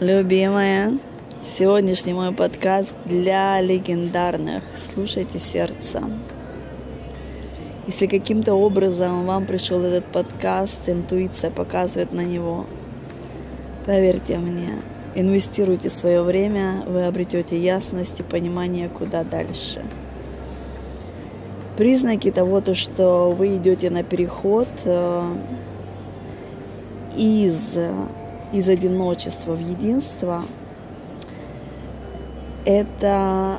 Любимая, сегодняшний мой подкаст для легендарных. Слушайте сердце. Если каким-то образом вам пришел этот подкаст, интуиция показывает на него, поверьте мне, инвестируйте свое время, вы обретете ясность и понимание, куда дальше. Признаки того, то, что вы идете на переход э, из из одиночества в единство, это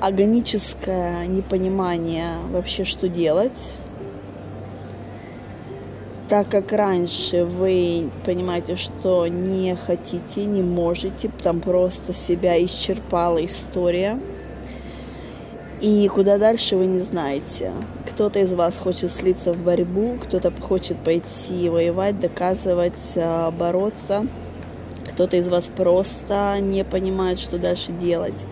органическое непонимание вообще, что делать. Так как раньше вы понимаете, что не хотите, не можете, там просто себя исчерпала история – и куда дальше вы не знаете. Кто-то из вас хочет слиться в борьбу, кто-то хочет пойти воевать, доказывать, а, бороться. Кто-то из вас просто не понимает, что дальше делать.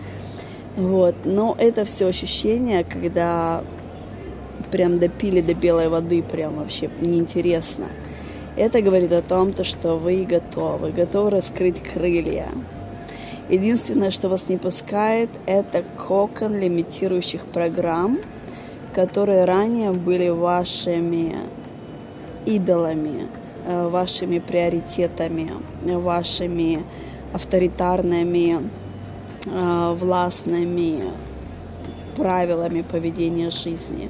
Вот. Но это все ощущение, когда прям допили до белой воды, прям вообще неинтересно. Это говорит о том, то, что вы готовы, готовы раскрыть крылья, Единственное, что вас не пускает, это кокон лимитирующих программ, которые ранее были вашими идолами, э, вашими приоритетами, вашими авторитарными, э, властными правилами поведения жизни.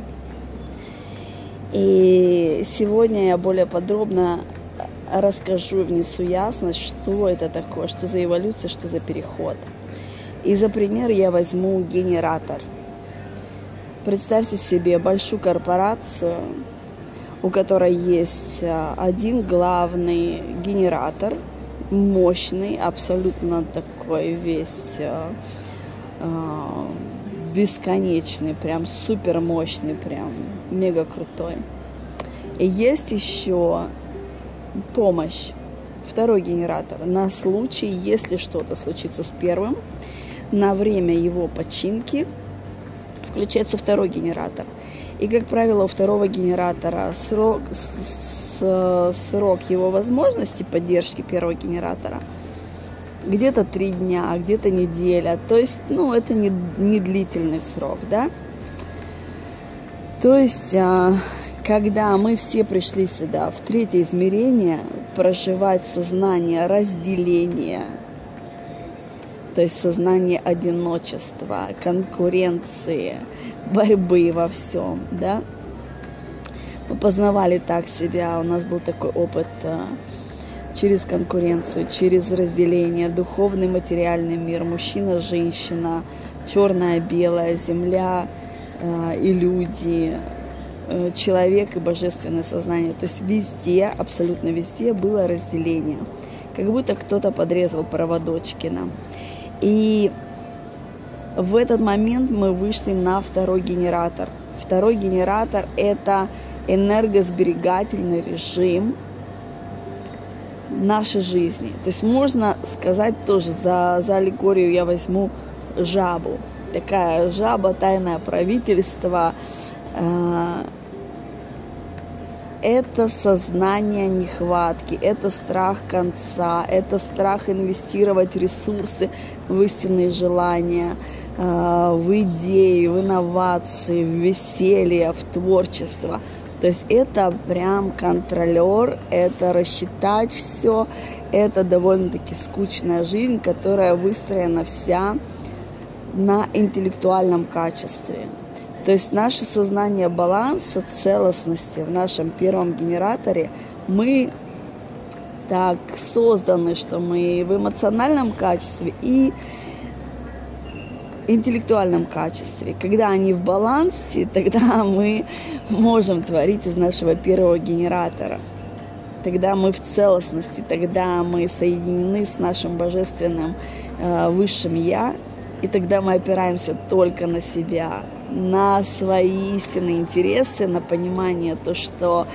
И сегодня я более подробно расскажу, внесу ясность, что это такое, что за эволюция, что за переход. И за пример я возьму генератор. Представьте себе большую корпорацию, у которой есть а, один главный генератор, мощный, абсолютно такой весь а, а, бесконечный, прям супер мощный, прям мега крутой. И есть еще помощь, второй генератор, на случай, если что-то случится с первым, на время его починки включается второй генератор. И, как правило, у второго генератора срок, срок его возможности поддержки первого генератора где-то три дня, где-то неделя. То есть, ну, это не, не длительный срок, да. То есть, а, когда мы все пришли сюда, в третье измерение, проживать сознание разделения, то есть сознание одиночества, конкуренции, борьбы во всем, да. Мы познавали так себя, у нас был такой опыт а, через конкуренцию, через разделение, духовный, материальный мир, мужчина, женщина, черная, белая, земля а, и люди, Э, человек и божественное сознание. То есть везде, абсолютно везде было разделение. Как будто кто-то подрезал проводочки нам. И в этот момент мы вышли на второй генератор. Второй генератор – это энергосберегательный режим нашей жизни. То есть можно сказать тоже, за, за аллегорию я возьму жабу. Такая жаба, тайное правительство, Э, это сознание нехватки, это страх конца, это страх инвестировать ресурсы в истинные желания, э, в идеи, в инновации, в веселье, в творчество. То есть это прям контролер, это рассчитать все, это довольно-таки скучная жизнь, которая выстроена вся на интеллектуальном качестве. То есть наше сознание баланса, целостности в нашем первом генераторе, мы так созданы, что мы в эмоциональном качестве и интеллектуальном качестве. Когда они в балансе, тогда мы можем творить из нашего первого генератора. Тогда мы в целостности, тогда мы соединены с нашим божественным э, высшим Я, и тогда мы опираемся только на себя, на свои истинные интересы, на понимание то, что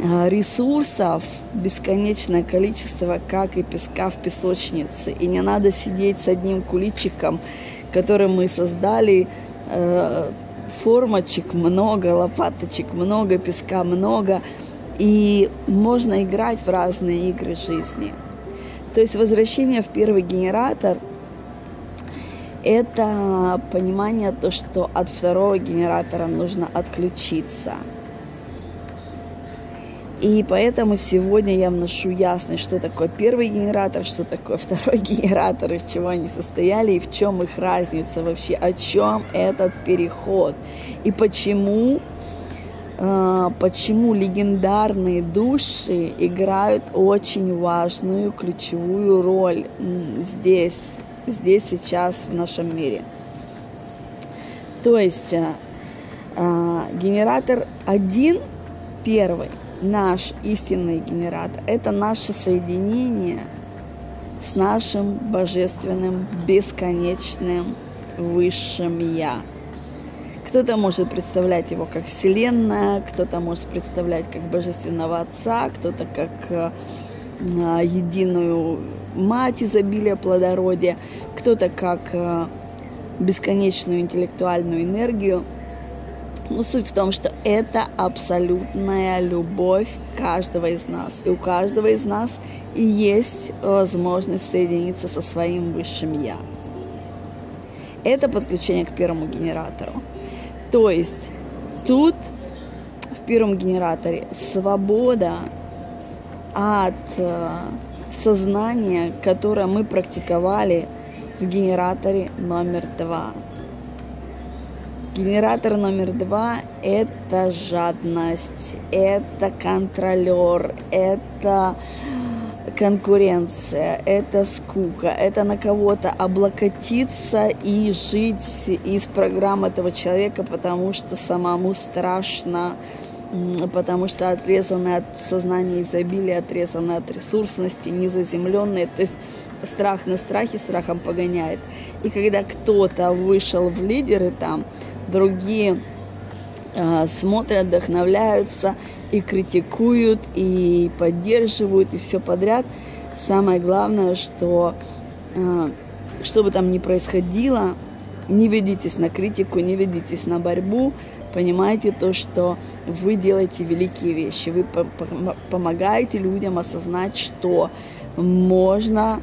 э, ресурсов бесконечное количество, как и песка в песочнице. И не надо сидеть с одним куличиком, который мы создали, э, формочек много, лопаточек много, песка много. И можно играть в разные игры жизни. То есть возвращение в первый генератор – это понимание то, что от второго генератора нужно отключиться. И поэтому сегодня я вношу ясность, что такое первый генератор, что такое второй генератор, из чего они состояли и в чем их разница вообще, о чем этот переход и почему а, почему легендарные души играют очень важную ключевую роль здесь, здесь сейчас в нашем мире. То есть а, а, генератор один, первый, наш истинный генератор, это наше соединение с нашим божественным, бесконечным высшим Я – кто-то может представлять его как Вселенная, кто-то может представлять как Божественного Отца, кто-то как э, единую мать изобилия плодородия, кто-то как э, бесконечную интеллектуальную энергию. Но суть в том, что это абсолютная любовь каждого из нас. И у каждого из нас есть возможность соединиться со своим высшим Я. Это подключение к первому генератору. То есть тут в первом генераторе свобода от э, сознания, которое мы практиковали в генераторе номер два. Генератор номер два – это жадность, это контролер, это конкуренция, это скука, это на кого-то облокотиться и жить из программ этого человека, потому что самому страшно, потому что отрезаны от сознания изобилия, отрезаны от ресурсности, незаземленные. То есть страх на страхе страхом погоняет. И когда кто-то вышел в лидеры там, другие а, смотрят, вдохновляются и критикуют, и поддерживают, и все подряд. Самое главное, что а, что бы там ни происходило, не ведитесь на критику, не ведитесь на борьбу, понимаете то, что вы делаете великие вещи, вы помогаете людям осознать, что можно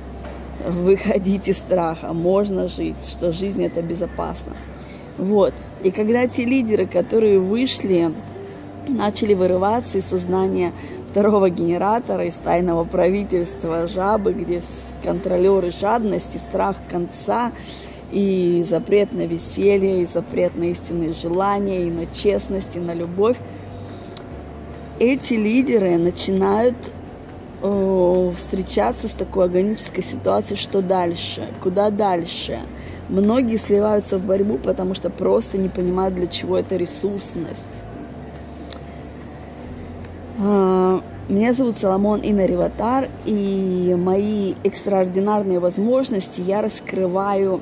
выходить из страха, можно жить, что жизнь это безопасно. Вот. И когда те лидеры, которые вышли, начали вырываться из сознания второго генератора, из тайного правительства жабы, где контролеры жадности, страх конца, и запрет на веселье, и запрет на истинные желания, и на честность, и на любовь. Эти лидеры начинают э, встречаться с такой органической ситуацией, что дальше, куда дальше – Многие сливаются в борьбу, потому что просто не понимают, для чего это ресурсность. А, меня зовут Соломон Инариватар, и мои экстраординарные возможности я раскрываю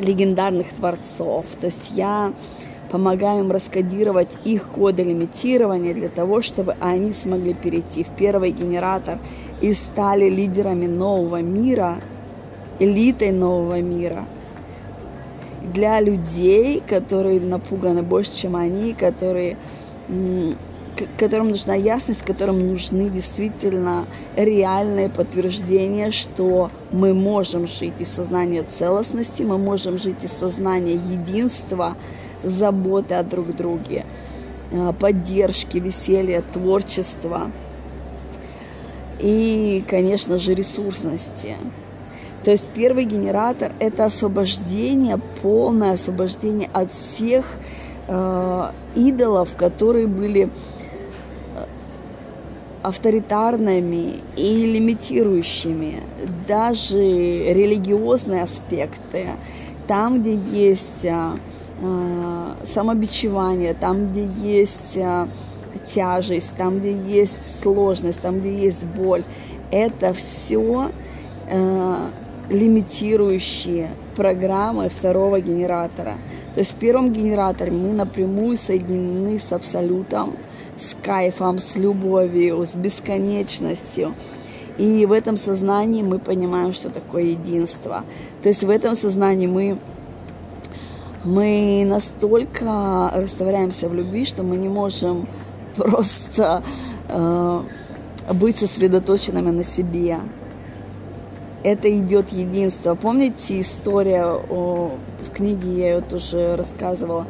легендарных творцов. То есть я помогаю им раскодировать их коды лимитирования для того, чтобы они смогли перейти в первый генератор и стали лидерами нового мира, элитой нового мира – для людей, которые напуганы больше, чем они, которые которым нужна ясность, которым нужны действительно реальные подтверждения, что мы можем жить из сознания целостности, мы можем жить из сознания единства, заботы о друг друге, а, поддержки, веселья, творчества и, конечно же, ресурсности. То есть первый генератор – это освобождение, полное освобождение от всех э, идолов, которые были э, авторитарными и лимитирующими, даже религиозные аспекты, там, где есть э, самобичевание, там, где есть э, тяжесть, там, где есть сложность, там, где есть боль, это все э, лимитирующие программы второго генератора. То есть в первом генераторе мы напрямую соединены с абсолютом, с кайфом, с любовью, с бесконечностью. И в этом сознании мы понимаем, что такое единство. То есть в этом сознании мы, мы настолько растворяемся в любви, что мы не можем просто э, быть сосредоточенными на себе это идет единство. Помните история о, в книге, я ее тоже рассказывала,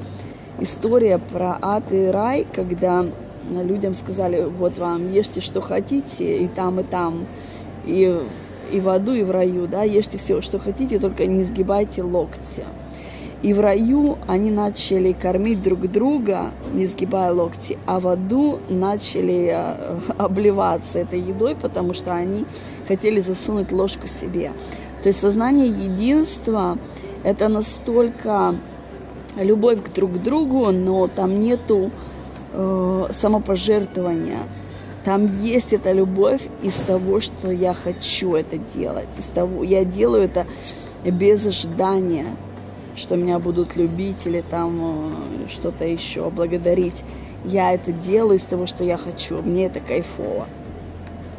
история про ад и рай, когда людям сказали, вот вам, ешьте, что хотите, и там, и там, и, и в аду, и в раю, да, ешьте все, что хотите, только не сгибайте локти. И в раю они начали кормить друг друга, не сгибая локти, а в аду начали э, обливаться этой едой, потому что они хотели засунуть ложку себе. То есть сознание единства – это настолько любовь к друг другу, но там нету э, самопожертвования. Там есть эта любовь из того, что я хочу это делать. Из того, я делаю это без ожидания что меня будут любить или там э, что-то еще, благодарить. Я это делаю из того, что я хочу. Мне это кайфово.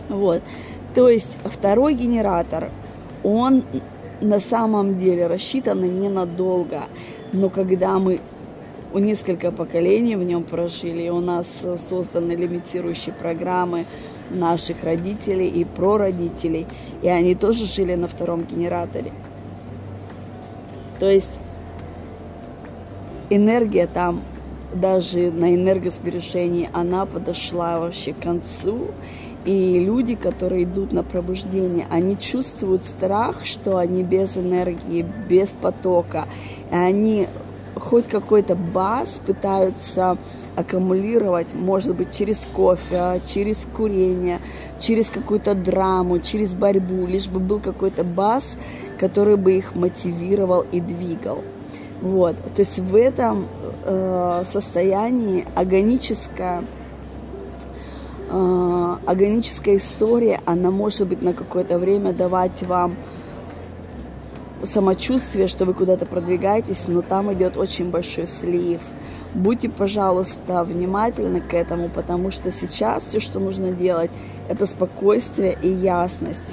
Вот. То есть второй генератор, он на самом деле рассчитан ненадолго. Но когда мы у несколько поколений в нем прожили, у нас созданы лимитирующие программы наших родителей и прародителей, и они тоже жили на втором генераторе. То есть энергия там даже на энергосбережении, она подошла вообще к концу. И люди, которые идут на пробуждение, они чувствуют страх, что они без энергии, без потока. И они хоть какой-то баз пытаются аккумулировать, может быть, через кофе, через курение, через какую-то драму, через борьбу, лишь бы был какой-то баз, который бы их мотивировал и двигал. Вот. То есть в этом э, состоянии органическая, э, органическая история, она может быть на какое-то время давать вам самочувствие, что вы куда-то продвигаетесь, но там идет очень большой слив. Будьте, пожалуйста, внимательны к этому, потому что сейчас все, что нужно делать, это спокойствие и ясность,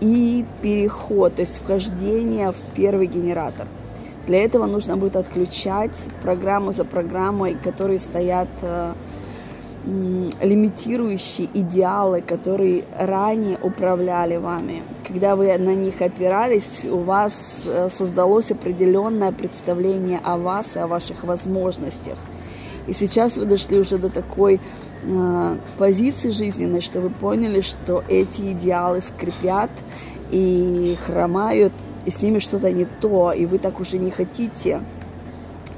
и переход, то есть вхождение в первый генератор – для этого нужно будет отключать программу за программой, которые стоят э, лимитирующие идеалы, которые ранее управляли вами. Когда вы на них опирались, у вас э, создалось определенное представление о вас и о ваших возможностях. И сейчас вы дошли уже до такой э, позиции жизненной, что вы поняли, что эти идеалы скрипят и хромают и с ними что-то не то, и вы так уже не хотите.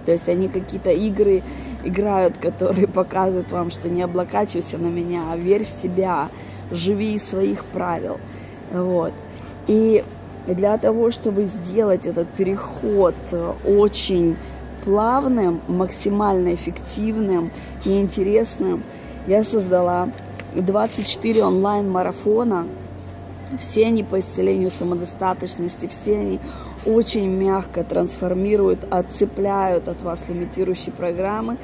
То есть они какие-то игры играют, которые показывают вам, что не облокачивайся на меня, а верь в себя, живи из своих правил. Вот. И для того, чтобы сделать этот переход очень плавным, максимально эффективным и интересным, я создала 24 онлайн-марафона – все они по исцелению самодостаточности, все они очень мягко трансформируют, отцепляют от вас лимитирующие программы,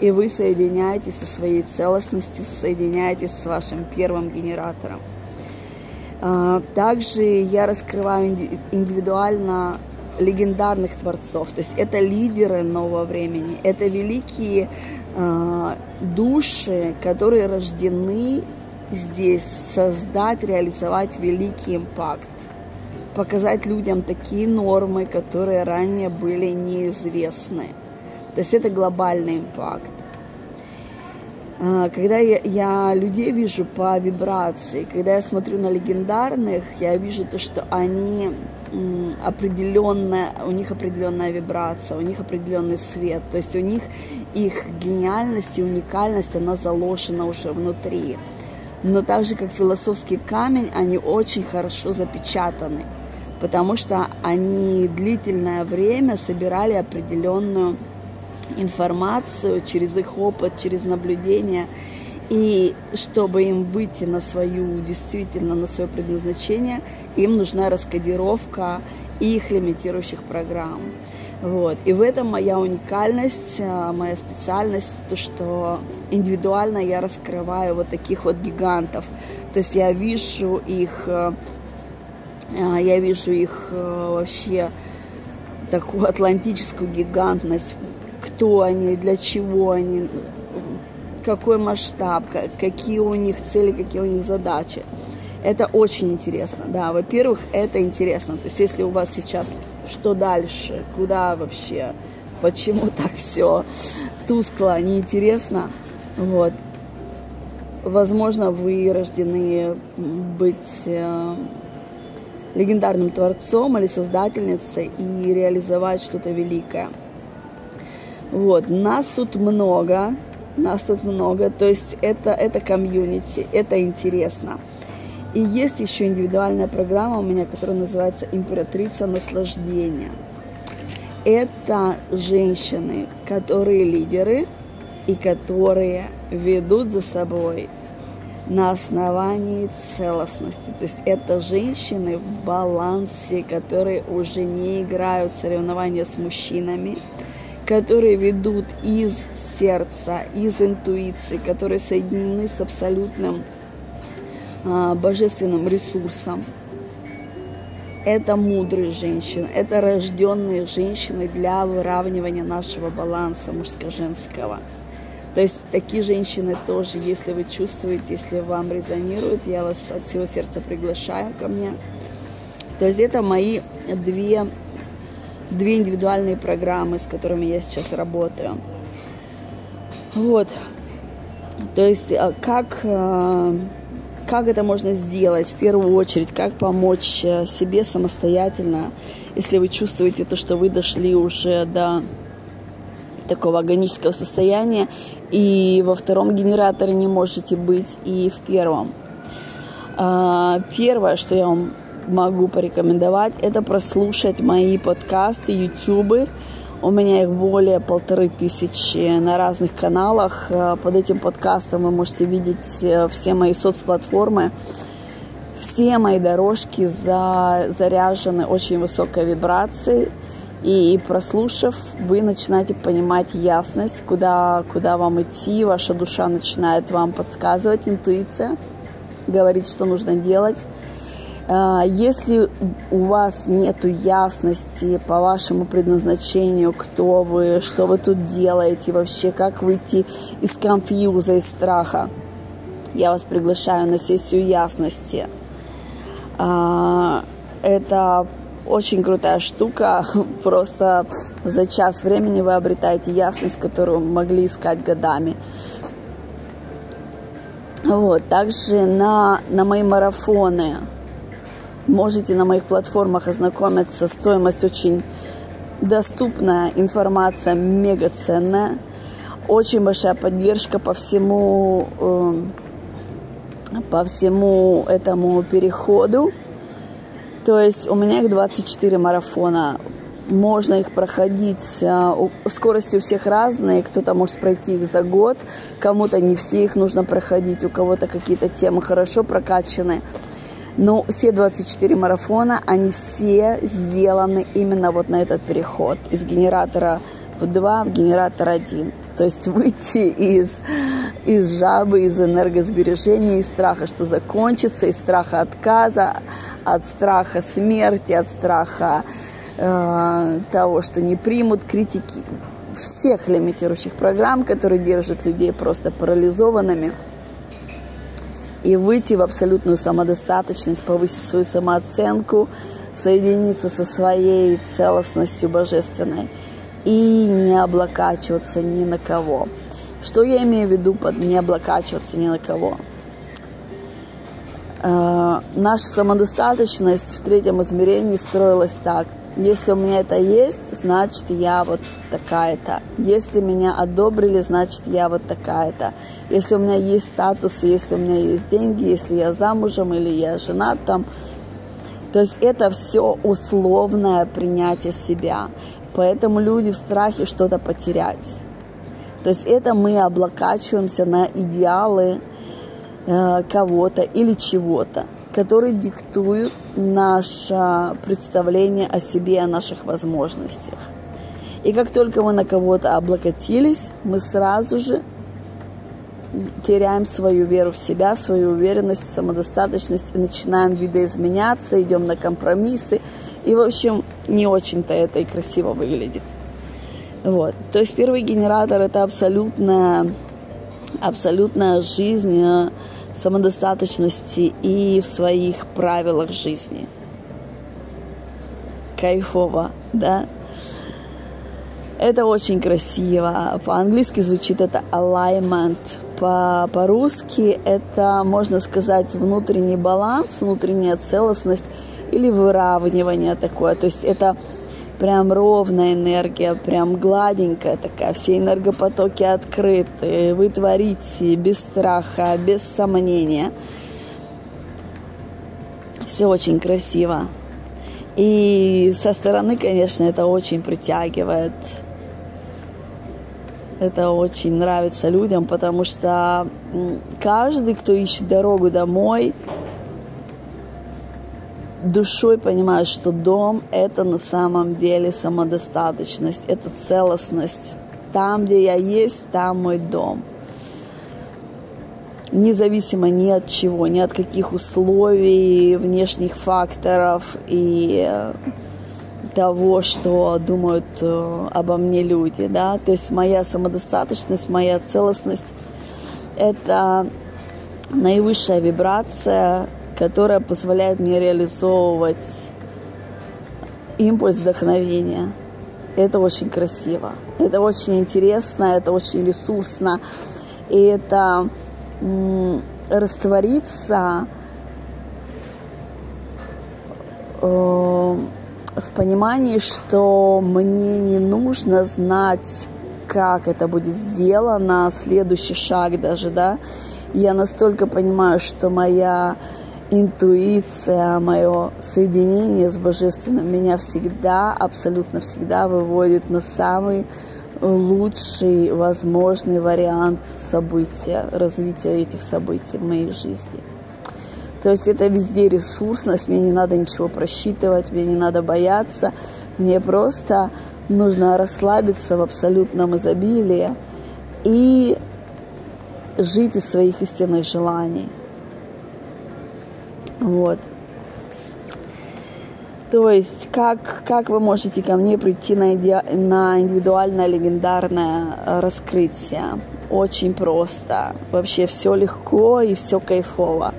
и вы соединяетесь со своей целостностью, соединяетесь с вашим первым генератором. А, также я раскрываю индивидуально легендарных творцов, то есть это лидеры нового времени, это великие э, души, которые рождены здесь создать, реализовать великий импакт, показать людям такие нормы, которые ранее были неизвестны. То есть это глобальный импакт. А, когда я, я людей вижу по вибрации, когда я смотрю на легендарных, я вижу то, что они определенная, у них определенная вибрация, у них определенный свет, то есть у них их гениальность и уникальность, она заложена уже внутри но так же, как философский камень, они очень хорошо запечатаны, потому что они длительное время собирали определенную информацию через их опыт, через наблюдение. И чтобы им выйти на свою, действительно, на свое предназначение, им нужна раскодировка их лимитирующих программ. Вот. И в этом моя уникальность, а, моя специальность, то, что индивидуально я раскрываю вот таких вот гигантов. То есть я вижу их, а, я вижу их э, вообще такую атлантическую гигантность, кто они, для чего они, какой масштаб, какие у них цели, какие у них задачи. Это очень интересно, да. Во-первых, это интересно. То есть, если у вас сейчас что дальше, куда вообще, почему так все тускло, неинтересно, вот. Возможно, вы рождены быть э, легендарным творцом или создательницей и реализовать что-то великое. Вот, нас тут много, нас тут много, то есть это, это комьюнити, это интересно. И есть еще индивидуальная программа у меня, которая называется «Императрица наслаждения». Это женщины, которые лидеры и которые ведут за собой на основании целостности. То есть это женщины в балансе, которые уже не играют соревнования с мужчинами, которые ведут из сердца, из интуиции, которые соединены с абсолютным а, божественным ресурсом. Это мудрые женщины, это рожденные женщины для выравнивания нашего баланса мужско-женского. То есть такие женщины тоже, если вы чувствуете, если вам резонирует, я вас от всего сердца приглашаю ко мне. То есть это мои две две индивидуальные программы, с которыми я сейчас работаю. Вот. То есть а, как, а, как это можно сделать в первую очередь, как помочь э, себе самостоятельно, если вы чувствуете то, что вы дошли уже до такого агонического состояния, и во втором генераторе не можете быть, и в первом. А, первое, что я вам могу порекомендовать, это прослушать мои подкасты, ютубы. У меня их более полторы тысячи на разных каналах. Э, под этим подкастом вы можете видеть э, все мои соцплатформы. Все мои дорожки за, заряжены очень высокой вибрацией. И, прослушав, вы начинаете понимать ясность, куда, куда вам идти. Ваша душа начинает вам подсказывать, интуиция говорит, что нужно делать. А, если у вас нет ясности по вашему предназначению, кто вы, что вы тут делаете, вообще как выйти из конфьюза, из страха, я вас приглашаю на сессию ясности. А, это очень крутая штука. Просто за час времени вы обретаете ясность, которую могли искать годами. Вот. Также на, на мои марафоны Можете на моих платформах ознакомиться. Стоимость очень доступная, информация мега ценная. Очень большая поддержка по всему, э, по всему этому переходу. То есть у меня их 24 марафона. Можно их проходить. Э, скорости у всех разные. Кто-то может пройти их за год. Кому-то не все их нужно проходить. У кого-то какие-то темы хорошо прокачаны. Но все 24 марафона, они все сделаны именно вот на этот переход из генератора в 2 в генератор 1. То есть выйти из, из жабы, из энергосбережения, из страха, что закончится, из страха отказа, от страха смерти, от страха э, того, что не примут критики. Всех лимитирующих программ, которые держат людей просто парализованными. И выйти в абсолютную самодостаточность, повысить свою самооценку, соединиться со своей целостностью божественной и не облокачиваться ни на кого. Что я имею в виду под не облокачиваться ни на кого? Э, наша самодостаточность в третьем измерении строилась так – если у меня это есть, значит я вот такая-то. Если меня одобрили, значит я вот такая-то. Если у меня есть статус, если у меня есть деньги, если я замужем или я женат там. То есть это все условное принятие себя. Поэтому люди в страхе что-то потерять. То есть это мы облокачиваемся на идеалы э, кого-то или чего-то которые диктуют наше представление о себе, о наших возможностях. И как только мы на кого-то облокотились, мы сразу же теряем свою веру в себя, свою уверенность, самодостаточность и начинаем видоизменяться, идем на компромиссы. И, в общем, не очень-то это и красиво выглядит. Вот. То есть первый генератор – это абсолютная, абсолютная жизнь, самодостаточности и в своих правилах жизни. Кайфово, да? Это очень красиво. По-английски звучит это alignment. По- по-русски это, можно сказать, внутренний баланс, внутренняя целостность или выравнивание такое. То есть это прям ровная энергия, прям гладенькая такая, все энергопотоки открыты, вы творите без страха, без сомнения. Все очень красиво. И со стороны, конечно, это очень притягивает. Это очень нравится людям, потому что каждый, кто ищет дорогу домой, душой понимает, что дом – это на самом деле самодостаточность, это целостность. Там, где я есть, там мой дом. Независимо ни от чего, ни от каких условий, внешних факторов и того, что думают э, обо мне люди, да, то есть моя самодостаточность, моя целостность – это наивысшая вибрация, которая позволяет мне реализовывать импульс вдохновения. Это очень красиво, это очень интересно, это очень ресурсно, и это раствориться э, в понимании, что мне не нужно знать, как это будет сделано, следующий шаг даже, да. Я настолько понимаю, что моя интуиция, мое соединение с Божественным меня всегда, абсолютно всегда выводит на самый лучший возможный вариант события, развития этих событий в моей жизни. То есть это везде ресурсность, мне не надо ничего просчитывать, мне не надо бояться, мне просто нужно расслабиться в абсолютном изобилии и жить из своих истинных желаний. Вот. То есть, как, как вы можете ко мне прийти на, иде... на индивидуальное легендарное раскрытие? Очень просто. Вообще все легко и все кайфово.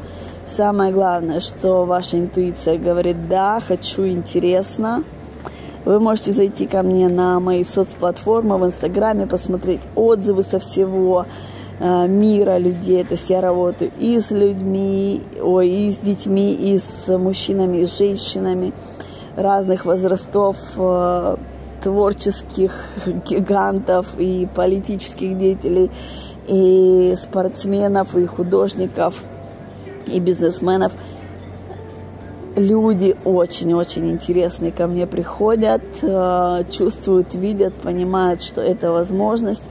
Самое главное, что ваша интуиция говорит «да, хочу, интересно». Вы можете зайти ко мне на мои соцплатформы в Инстаграме, посмотреть отзывы со всего э, мира людей. То есть я работаю и с людьми, ой, и с детьми, и с мужчинами, и с женщинами разных возрастов, э, творческих гигантов и политических деятелей, и спортсменов, и художников – и бизнесменов. Люди очень-очень интересные ко мне приходят, э, чувствуют, видят, понимают, что это возможность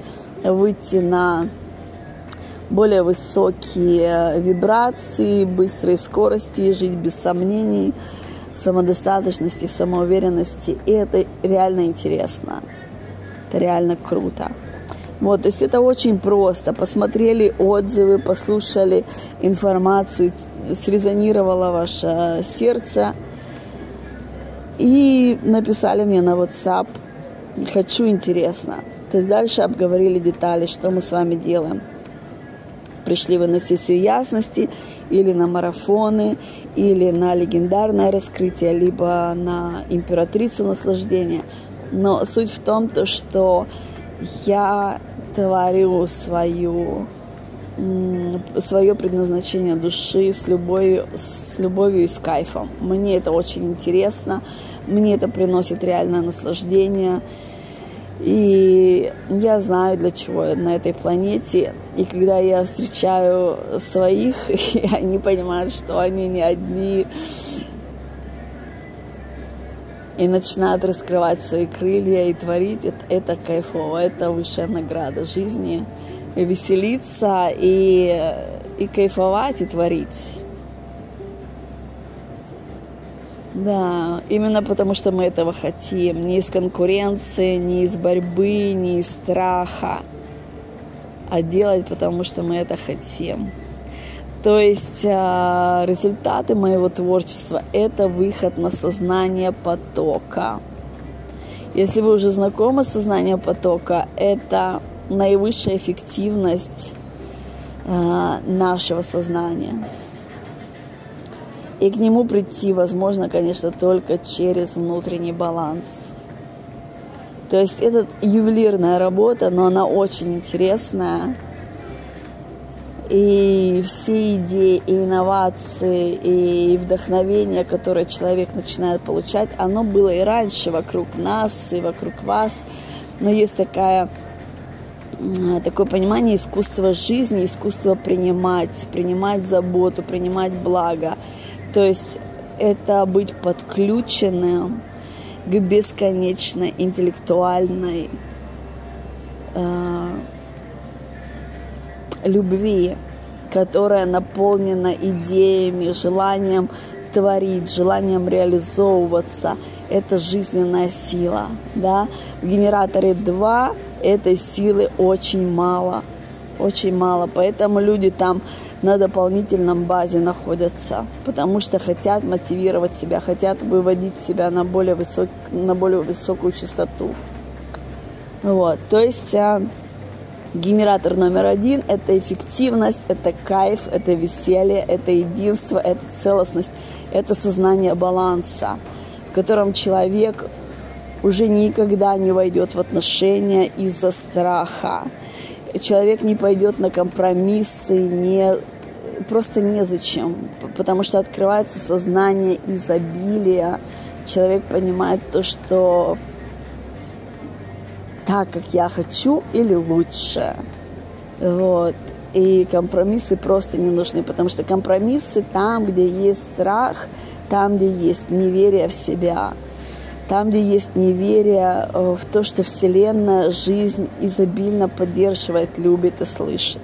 выйти на более высокие вибрации, быстрые скорости, жить без сомнений, в самодостаточности, в самоуверенности. И это реально интересно. Это реально круто. Вот, то есть это очень просто. Посмотрели отзывы, послушали информацию, срезонировало ваше сердце и написали мне на WhatsApp «Хочу, интересно». То есть дальше обговорили детали, что мы с вами делаем. Пришли вы на сессию ясности или на марафоны, или на легендарное раскрытие, либо на императрицу наслаждения. Но суть в том, то, что я творю свою свое предназначение души с любовью, с любовью и с кайфом. Мне это очень интересно, мне это приносит реальное наслаждение. И я знаю, для чего я на этой планете. И когда я встречаю своих, и они понимают, что они не одни, и начинают раскрывать свои крылья и творить, это, это кайфово, это высшая награда жизни. И веселиться, и, и кайфовать, и творить. Да, именно потому что мы этого хотим. Не из конкуренции, не из борьбы, не из страха, а делать, потому что мы это хотим. То есть а, результаты моего творчества – это выход на сознание потока. Если вы уже знакомы с сознанием потока, это наивысшая эффективность э, нашего сознания. И к нему прийти возможно, конечно, только через внутренний баланс. То есть это ювелирная работа, но она очень интересная. И все идеи, и инновации, и вдохновение, которое человек начинает получать, оно было и раньше вокруг нас, и вокруг вас. Но есть такая такое понимание искусства жизни, искусства принимать, принимать заботу, принимать благо. То есть это быть подключенным к бесконечно интеллектуальной э, любви, которая наполнена идеями, желанием творить, желанием реализовываться. Это жизненная сила. Да? В генераторе 2 этой силы очень мало. Очень мало. Поэтому люди там на дополнительном базе находятся, потому что хотят мотивировать себя, хотят выводить себя на более, высок, на более высокую частоту. Вот, то есть а, генератор номер один – это эффективность, это кайф, это веселье, это единство, это целостность, это сознание баланса, в котором человек уже никогда не войдет в отношения из-за страха человек не пойдет на компромиссы, не, просто незачем, потому что открывается сознание изобилия. Человек понимает то, что так, как я хочу, или лучше. Вот. И компромиссы просто не нужны, потому что компромиссы там, где есть страх, там, где есть неверие в себя – там, где есть неверие э, в то, что Вселенная, жизнь изобильно поддерживает, любит и слышит.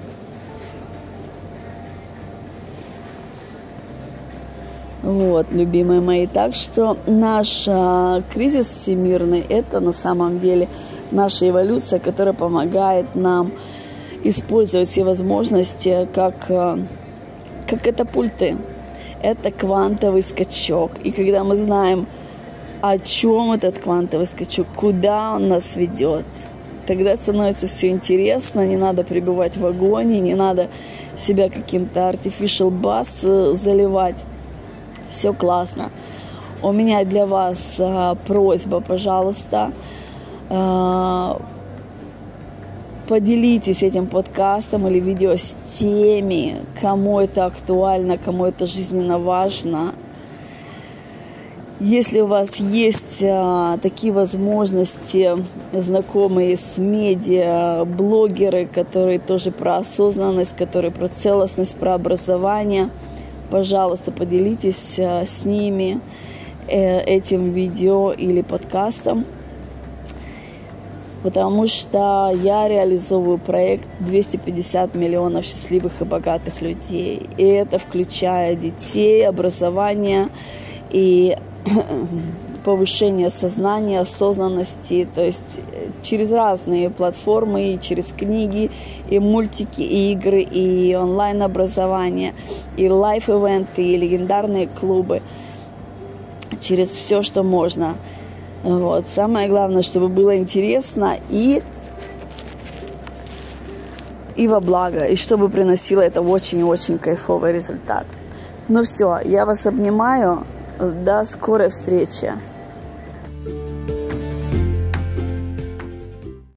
Вот, любимые мои. Так что наш э, кризис всемирный – это на самом деле наша эволюция, которая помогает нам использовать все возможности как, э, как катапульты. Это квантовый скачок. И когда мы знаем, о чем этот квантовый скачок, куда он нас ведет. Тогда становится все интересно, не надо пребывать в агонии, не надо себя каким-то artificial bass э, заливать. Все классно. У меня для вас а, просьба, пожалуйста, а, поделитесь этим подкастом или видео с теми, кому это актуально, кому это жизненно важно. Если у вас есть а, такие возможности, знакомые с медиа, блогеры, которые тоже про осознанность, которые про целостность, про образование, пожалуйста, поделитесь а, с ними э, этим видео или подкастом. Потому что я реализовываю проект 250 миллионов счастливых и богатых людей. И это включая детей, образование и повышение сознания, осознанности, то есть э, через разные платформы, и через книги, и мультики, и игры, и онлайн-образование, и лайф-эвенты, и легендарные клубы, через все, что можно. Вот. Самое главное, чтобы было интересно и и во благо, и чтобы приносило это очень-очень кайфовый результат. Ну все, я вас обнимаю. До скорой встречи!